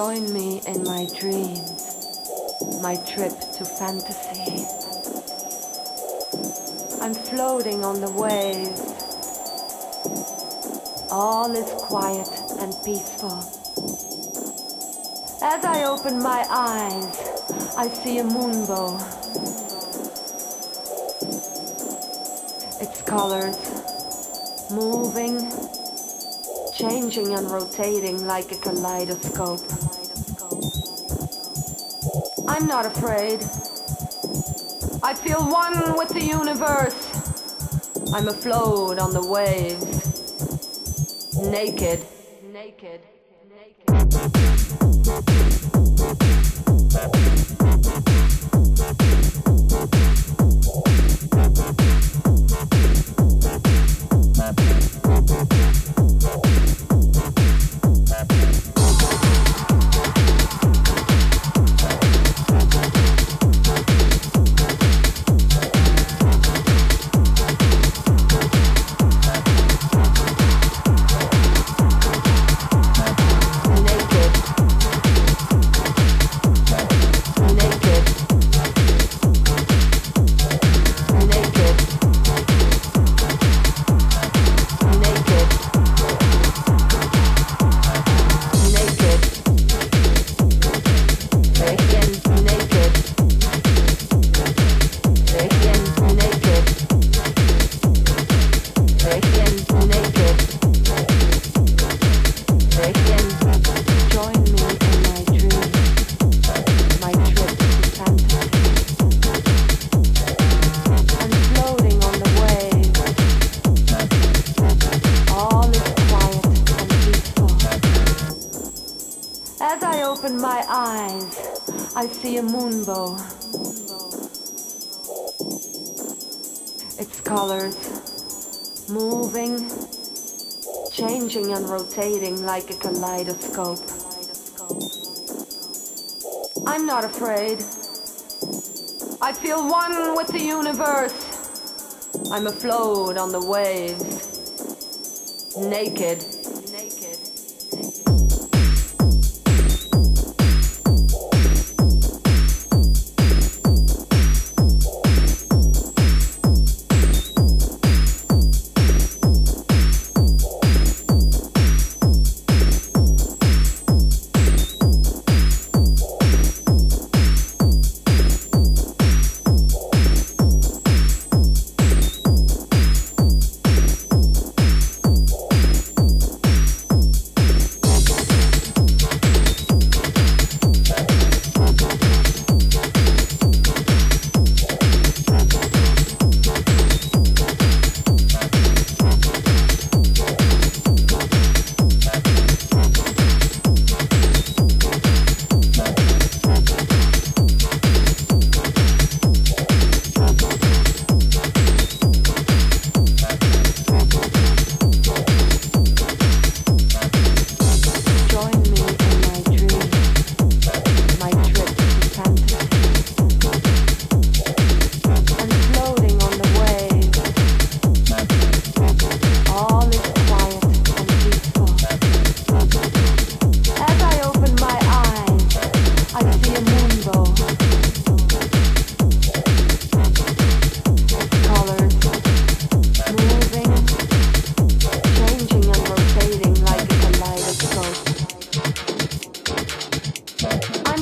Join me in my dreams, my trip to fantasy. I'm floating on the waves. All is quiet and peaceful. As I open my eyes, I see a moonbow. Its colors moving changing and rotating like a kaleidoscope. I'm not afraid. I feel one with the universe. I'm afloat on the waves. Naked. Naked. Rotating like a kaleidoscope. I'm not afraid. I feel one with the universe. I'm afloat on the waves. Naked.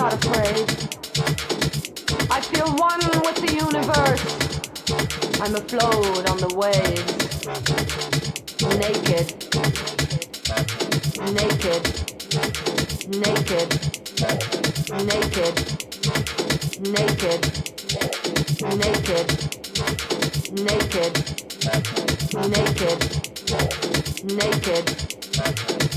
Not afraid. I feel one with the universe. I'm afloat on the waves. Naked. Naked. Naked. Naked. Naked. Naked. Naked. Naked. Naked.